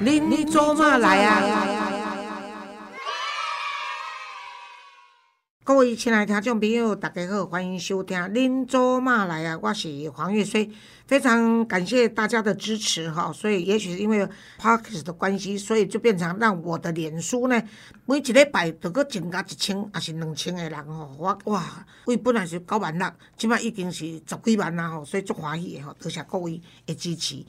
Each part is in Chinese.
您做嘛来啊？各位亲爱的听众朋友，大家好，欢迎收听《您做嘛来啊》，我是黄月水，非常感谢大家的支持哈。所以也许是因为 Parkes 的关系，所以就变成让我的脸书呢，每一礼拜都搁增加一千还是两千的人吼。我哇，为本来是九万六，即摆已经是十几万啦吼，所以足欢喜的吼，多谢各位的支持。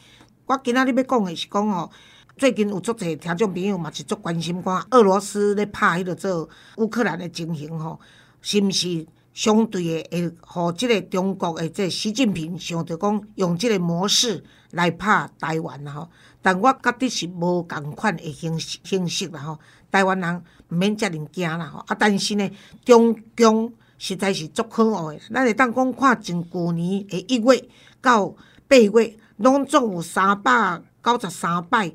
我今仔日要讲的是讲吼。最近有足侪听众朋友嘛是足关心，看俄罗斯咧拍迄个做乌克兰的情形吼，是毋是相对的会互即个中国的即个习近平想着讲用即个模式来拍台湾啦吼？但我觉得是无共款的形形式啦吼。台湾人毋免遮尔惊啦吼，啊，但是呢，中共实在是足可恶的。咱会当讲看从旧年的一月到八月，拢总有三百九十三摆。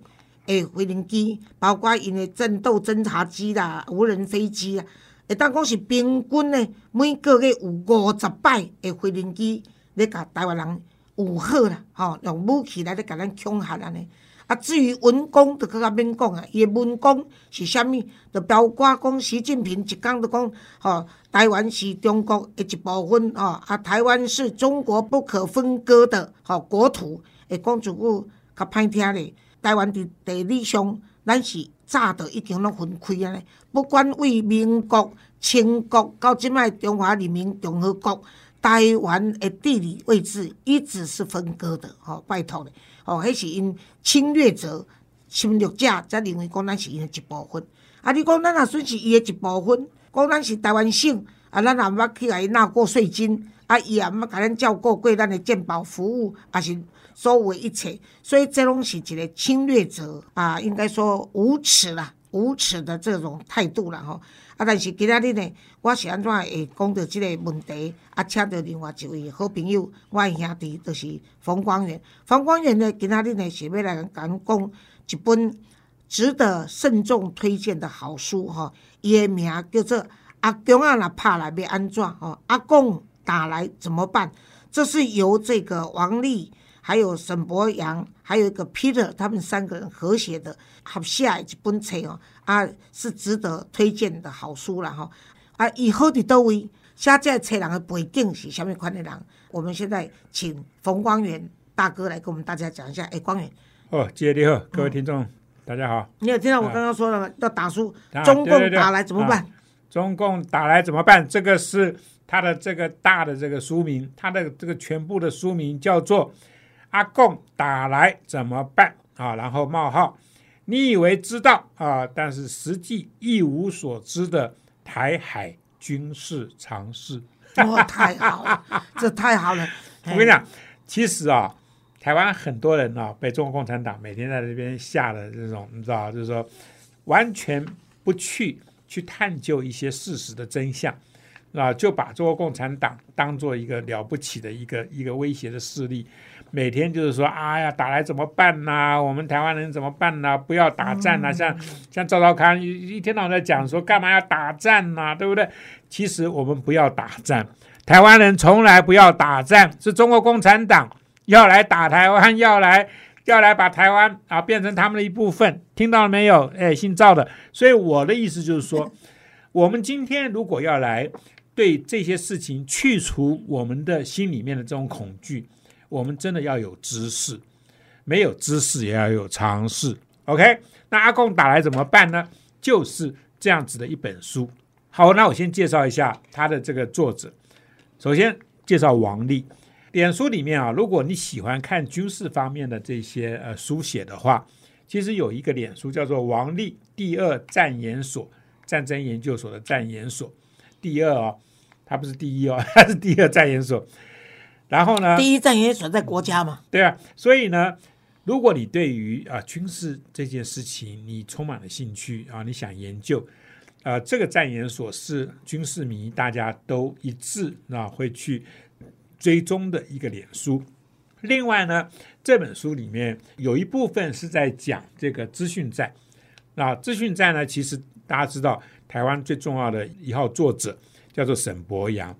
诶，飞行机包括因的战斗侦察机啦、无人飞机啊，会当讲是平均呢，每个月有五十摆的飞行机咧，甲台湾人有好啦，吼，用武器来咧甲咱恐吓安尼。啊，至于文攻，就更加免讲啊，伊的文攻是啥物？就包括讲习近平一讲就讲，吼，台湾是中国的一部分，吼，啊，台湾是中国不可分割的，吼，国土。会讲一句较歹听咧。台湾伫地理上，咱是早就已经拢分开啊！不管为民国、清国到即摆中华人民共和国，台湾的地理位置一直是分割的，吼，拜托咧，吼，迄是因侵略者、侵略者才认为讲咱是因的一部分。啊，你讲咱也算是伊的一部分，讲咱是台湾省，啊，咱也毋捌去甲伊纳过税金，啊，伊也毋捌甲咱照顾过咱的健保服务，也是。所有一切，所以这拢是一个侵略者啊，应该说无耻啦，无耻的这种态度啦吼。啊，但是今仔日呢，我是安怎会讲到这个问题？啊，请到另外一位好朋友，我的兄弟就是冯光远。冯光远呢，今仔日呢是要来讲讲一本值得慎重推荐的好书吼。伊的名叫做《阿公啊，若拍来要安怎？吼，阿公打来怎么办？这是由这个王丽。还有沈博阳，还有一个 Peter，他们三个人合写的合写一本册哦，啊，是值得推荐的好书了哈。啊，以后的都位写这册人的背景是什么款的人？我们现在请冯光远大哥来跟我们大家讲一下。哎，光远。哦，姐你好，各位听众，大家好。你有听到我刚刚说的吗？要打输，中共打来怎么办？中共打来怎么办？这个是他的这个大的这个书名，他的这个全部的书名叫做。阿贡打来怎么办啊？然后冒号，你以为知道啊？但是实际一无所知的台海军事常识，哇，太好了，这太好了！我跟你讲，其实啊，台湾很多人啊，被中国共产党每天在这边吓的这种，你知道，就是说完全不去去探究一些事实的真相啊，就把中国共产党当做一个了不起的一个一个威胁的势力。每天就是说，哎呀，打来怎么办呢？我们台湾人怎么办呢？不要打战呐！像像赵少康一一天到晚在讲说，干嘛要打战呢？对不对？其实我们不要打战，台湾人从来不要打战，是中国共产党要来打台湾，要来要来把台湾啊变成他们的一部分。听到了没有？哎，姓赵的。所以我的意思就是说，我们今天如果要来对这些事情去除我们的心里面的这种恐惧。我们真的要有知识，没有知识也要有尝试。OK，那阿贡打来怎么办呢？就是这样子的一本书。好，那我先介绍一下他的这个作者。首先介绍王力。脸书里面啊，如果你喜欢看军事方面的这些呃书写的话，其实有一个脸书叫做王力第二战研所战争研究所的战研所。第二哦，他不是第一哦，他是第二战研所。然后呢？第一战研所在国家嘛。对啊，所以呢，如果你对于啊军事这件事情你充满了兴趣啊，你想研究，呃，这个战研所是军事迷大家都一致啊会去追踪的一个脸书。另外呢，这本书里面有一部分是在讲这个资讯战。那资讯战呢，其实大家知道，台湾最重要的一号作者叫做沈博洋。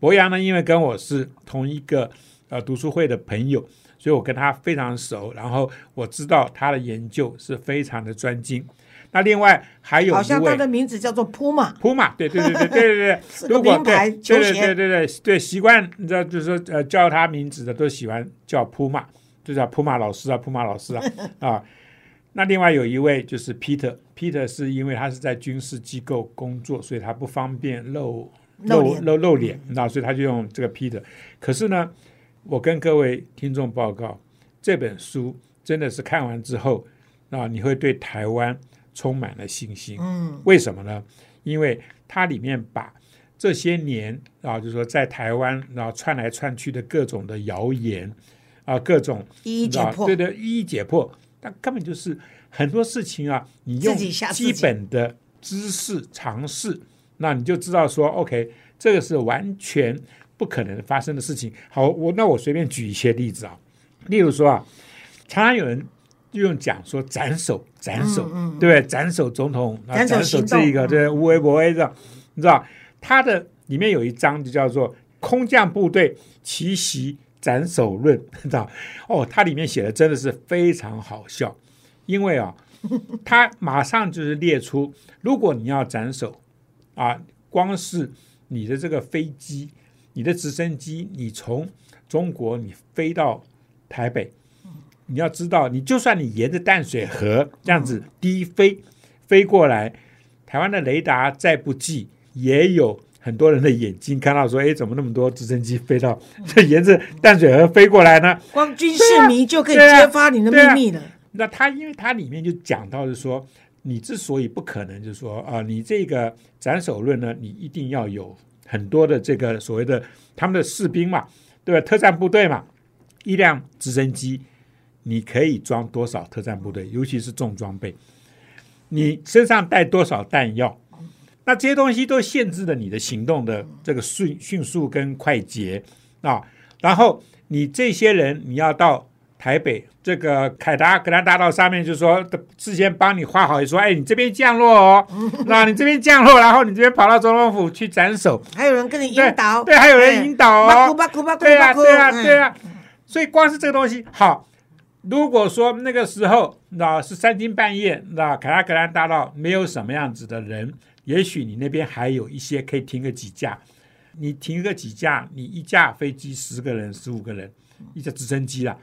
博洋呢，因为跟我是同一个呃读书会的朋友，所以我跟他非常熟，然后我知道他的研究是非常的专精。那另外还有一好像他的名字叫做铺嘛，普马，对对对对对对对，是个如果名牌对对对对对对习惯，你知道就是说呃叫他名字的都喜欢叫普马，就叫普马老师啊，普马老师啊 啊。那另外有一位就是 Peter，Peter 是因为他是在军事机构工作，所以他不方便露露露露脸，那所以他就用这个 Peter。可是呢，我跟各位听众报告，这本书真的是看完之后啊，你会对台湾充满了信心。嗯，为什么呢？因为它里面把这些年啊，就是说在台湾然后窜来窜去的各种的谣言啊，各种一一解破，啊对对，一一解破。但根本就是很多事情啊，你用基本的知识尝试，那你就知道说，OK，这个是完全不可能发生的事情。好，我那我随便举一些例子啊，例如说啊，常常有人用讲说斩首，斩首，对不对？斩首总统，啊斩首斩首这一个，这无为不微的，你知道，他的里面有一章就叫做“空降部队奇袭斩首论”，你知道？哦，它里面写的真的是非常好笑，因为啊，他马上就是列出，如果你要斩首啊，光是你的这个飞机、你的直升机，你从中国你飞到台北，你要知道，你就算你沿着淡水河这样子低飞飞过来，台湾的雷达再不济，也有很多人的眼睛看到说，哎，怎么那么多直升机飞到这沿着淡水河飞过来呢？光军事迷就可以揭发你的秘密了。那它因为它里面就讲到是说，你之所以不可能，就是说啊、你这个斩首论呢，你一定要有很多的这个所谓的他们的士兵嘛，对吧？特战部队嘛，一辆直升机你可以装多少特战部队，尤其是重装备，你身上带多少弹药，那这些东西都限制了你的行动的这个迅迅速跟快捷啊。然后你这些人，你要到台北这个凯达格兰大道上面，就是说事先帮你画好，说，哎，你这边降落哦，那你这边降落，然后你这边跑到总统府去斩首，还有人跟你引导，对，还有人引导对啊，对啊，嗯对啊。所以光是这个东西，好，如果说那个时候那是三更半夜，那凯达格兰大道没有什么样子的人，也许你那边还有一些可以停个几架，你停个几架，你一架飞机十个人、十五个人，一架直升机啦，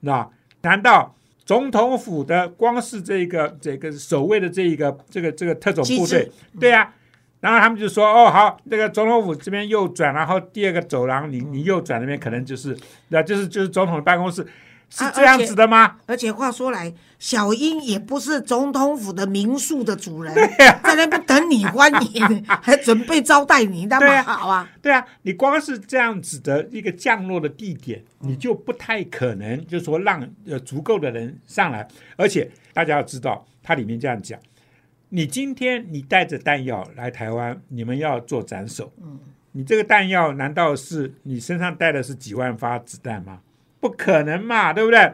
那难道？总统府的光是这个这个守卫的这一个这个这个特种部队，对呀、然后他们就说：“哦，好，那个总统府这边右转，然后第二个走廊，你你右转那边可能就是，那就是就是总统的办公室，是啊这样子的吗？而且话说来，小英也不是总统府的民宿的主人，啊 在那边等你欢迎，还准备招待你，那么好啊。对啊，你光是这样子的一个降落的地点，你就不太可能，就是说让呃足够的人上来，而且大家要知道，它里面这样讲，你今天你带着弹药来台湾，你们要做斩首，嗯你这个弹药难道是你身上带的是几万发子弹吗？不可能嘛，对不对？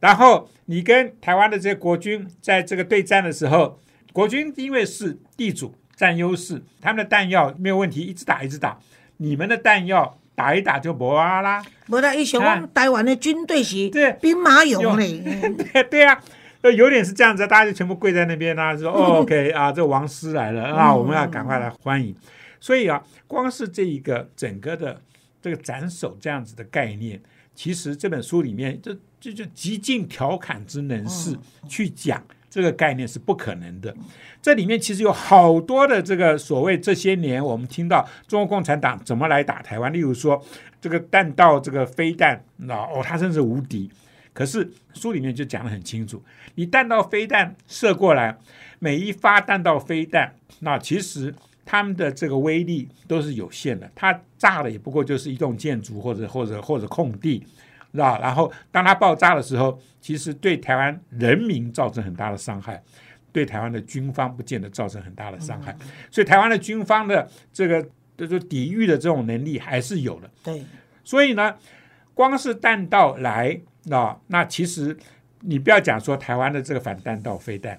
然后你跟台湾的这些国军在这个对战的时候，国军因为是地主占优势，他们的弹药没有问题，一直打一直打。你们的弹药打一打就没啊啦，无啦，伊想讲台湾的军队是对兵马俑 对对啊，呃有点是这样子，大家就全部跪在那边啊，说哦 OK 啊，这王师来了啊，我们要赶快来欢迎。所以啊，光是这一个整个的这个斩首这样子的概念，其实这本书里面这这就极尽调侃之能事去讲这个概念是不可能的。这里面其实有好多的这个所谓这些年我们听到中国共产党怎么来打台湾，例如说这个弹道这个飞弹，那哦，它甚至无敌。可是书里面就讲得很清楚，你弹道飞弹射过来，每一发弹道飞弹，那其实他们的这个威力都是有限的，它炸的也不过就是一栋建筑或者或者或者空地，是吧？然后当它爆炸的时候，其实对台湾人民造成很大的伤害，对台湾的军方不见得造成很大的伤害，所以台湾的军方的这个就是抵御的这种能力还是有的。对，所以呢，光是弹道来啊，那其实你不要讲说台湾的这个反弹道飞弹，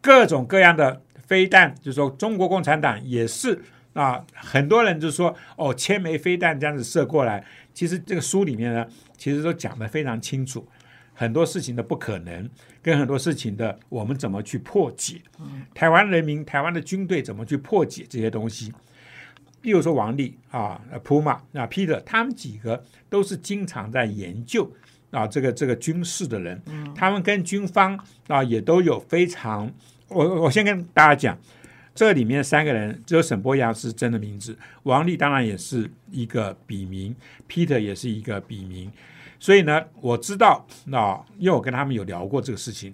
各种各样的飞弹，就是说中国共产党也是啊，很多人就说哦，千枚飞弹这样子射过来，其实这个书里面呢，其实都讲得非常清楚，很多事情的不可能，跟很多事情的我们怎么去破解，台湾人民、台湾的军队怎么去破解这些东西。比如说王力啊、普马啊、Peter，他们几个都是经常在研究啊这个这个军事的人，他们跟军方啊也都有非常，我我先跟大家讲。这里面三个人，只有沈波阳是真的名字，王力当然也是一个笔名，Peter 也是一个笔名，所以呢，我知道那、因为我跟他们有聊过这个事情，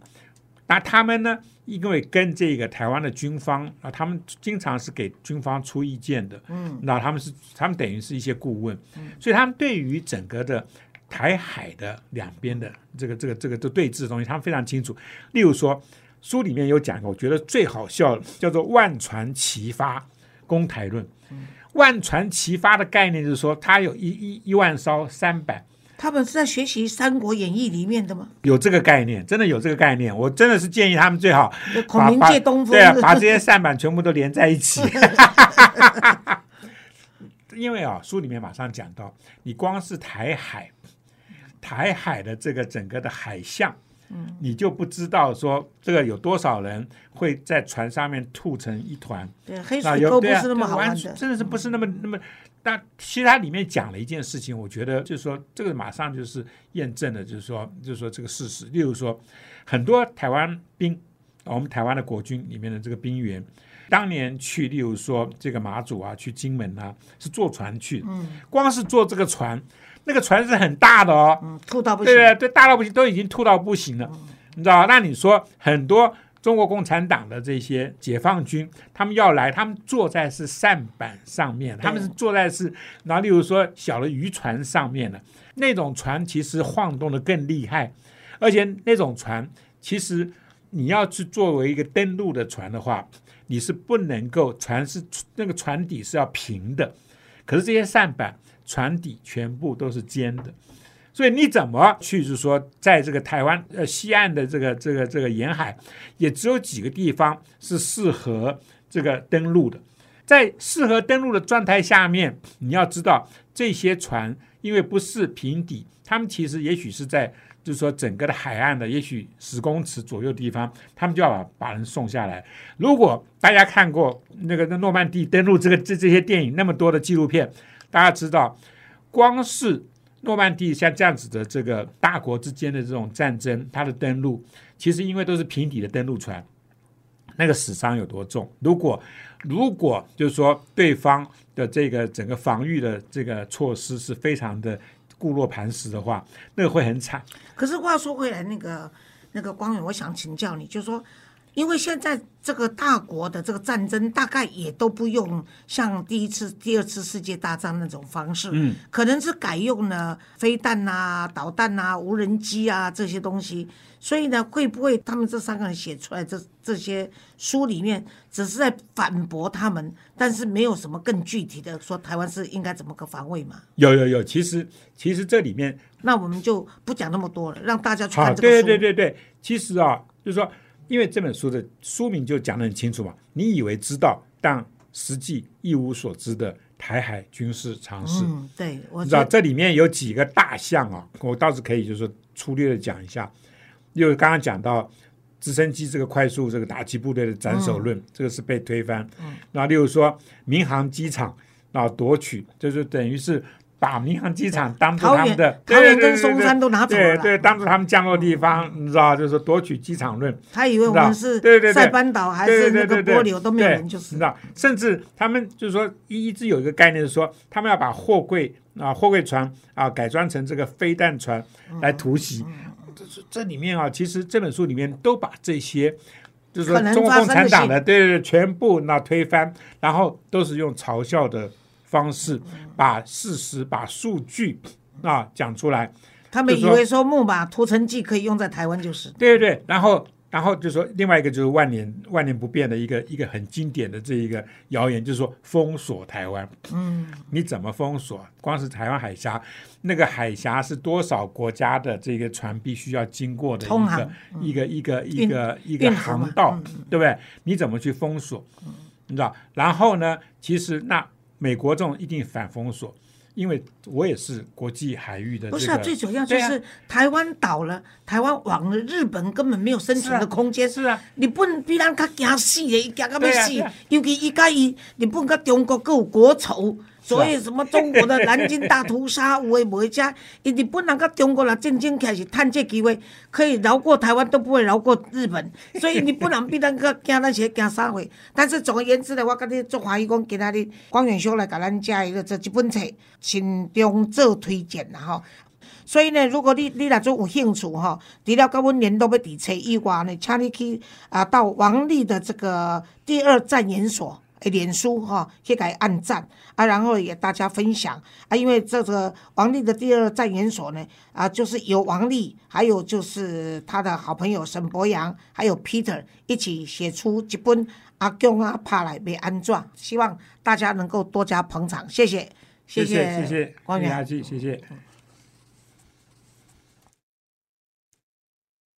那他们呢，因为跟这个台湾的军方啊，他们经常是给军方出意见的，嗯，那他们是他们等于是一些顾问，所以他们对于整个的台海的两边的这个这个这个的对峙的东西，他们非常清楚。例如说。书里面有讲，我觉得最好笑叫做“万船齐发攻台论”。万船齐发的概念就是说，它有一一一万艘三板，他们是在学习《三国演义》里面的吗？有这个概念，真的有这个概念。我真的是建议他们最好就孔明借东风，对啊，把这些扇板全部都连在一起。因为啊，书里面马上讲到，你光是台海，台海的这个整个的海象。你就不知道说这个有多少人会在船上面吐成一团，对，黑啊，水沟不是那么好玩的。全，真的是不是那么那么。但其实它里面讲了一件事情，我觉得就是说，这个马上就是验证了，就是说，就是说这个事实。例如说，很多台湾兵，啊我们台湾的国军里面的这个兵员，当年去，例如说这个马祖啊，去金门啊，是坐船去，嗯。光是坐这个船，那个船是很大的哦，嗯，吐到不行。对，对对，大到不行，都已经吐到不行了，你知道吧？那你说很多中国共产党的这些解放军，他们要来，他们坐在是扇板上面，他们是坐在是，然后例如说小的渔船上面的。那种船，其实晃动的更厉害，而且那种船其实你要去作为一个登陆的船的话，你是不能够船是那个船底是要平的，可是这些扇板船底全部都是尖的。所以你怎么去，就是说，在这个台湾呃西岸的这个这个这个沿海，也只有几个地方是适合这个登陆的。在适合登陆的状态下面，你要知道这些船因为不是平底，他们其实也许是在就是说整个的海岸的也许十公尺左右的地方，他们就要把把人送下来。如果大家看过那个那诺曼底登陆这个这这些电影那么多的纪录片，大家知道，光是诺曼底像这样子的这个大国之间的这种战争，它的登陆其实因为都是平底的登陆船，那个死伤有多重？如果如果就是说对方的这个整个防御的这个措施是非常的固若磐石的话，那个会很惨。可是话说回来，那个那个光远，我想请教你，就是说，因为现在这个大国的这个战争，大概也都不用像第一次、第二次世界大战那种方式，嗯，可能是改用了飞弹啊、导弹啊、无人机啊这些东西。所以呢，会不会他们这三个人写出来这这些书里面，只是在反驳他们，但是没有什么更具体的说台湾是应该怎么个防卫嘛？有有有，其实其实这里面那我们就不讲那么多了，让大家去，看这个书。对对对对，其实啊，就是说，因为这本书的书名就讲得很清楚嘛，你以为知道，但实际一无所知的台海军事常识。嗯，对，我知道这里面有几个大项啊，我倒是可以就是粗略的讲一下。因为刚刚讲到直升机这个快速这个打击部队的斩首论，这个是被推翻。嗯，那例如说民航机场啊夺取，就是等于是把民航机场当做他们的桃园跟松山都拿走了。对对，当做他们降落地方，你知道，就是夺取机场论。他以为我们是对对对塞班岛还是那个波流都没有人，就是你知道，甚至他们就是说一一直有一个概念是说，他们要把货柜啊货柜船啊改装成这个飞弹船来突袭。嗯这这这里面啊，其实这本书里面都把这些。就是说中国共产党的对对对，全部那推翻，然后都是用嘲笑的方式嗯把事实、把数据啊讲出来。他们以为说木马屠城记可以用在台湾，就是对对对，然后然后就说另外一个就是万年万年不变的一个一个很经典的这一个谣言，就是说封锁台湾。嗯，你怎么封锁？光是台湾海峡，那个海峡是多少国家的这个船必须要经过的一个一个一个一个一个航道嗯，对不对？你怎么去封锁？你知道？然后呢，其实那美国这种一定反封锁，因为我也是国际海域的、这个。不是啊，最主要就是台湾倒了，台湾往了，日本根本没有生存的空间。是啊，日本比咱较惊死的，伊惊到要死啊啊，尤其伊甲伊日本跟中国各有国仇，所以什么中国的南京大屠杀有诶无诶，遮伊日本人甲中国人战争起来是趁这机会，可以饶过台湾都不会饶过日本，所以日本人比咱较惊那些惊啥货。但是总而言之呢，我甲你做欢喜讲，今仔日光远兄来甲咱遮一个这这本册慎重做推荐啦吼。所以呢，如果你你若做有兴趣吼，除了甲阮联络要伫册以外呢，请你去啊到王丽的这个第二战研所。诶，脸书哈，去给按赞啊，然后也大家分享啊，因为这个王丽的第二战研所呢，啊，就是由王丽，还有就是他的好朋友沈博阳，还有 Peter 一起写出一本阿公啊怕来被安怎，希望大家能够多加捧场，谢谢，谢谢谢谢谢。谢谢谢。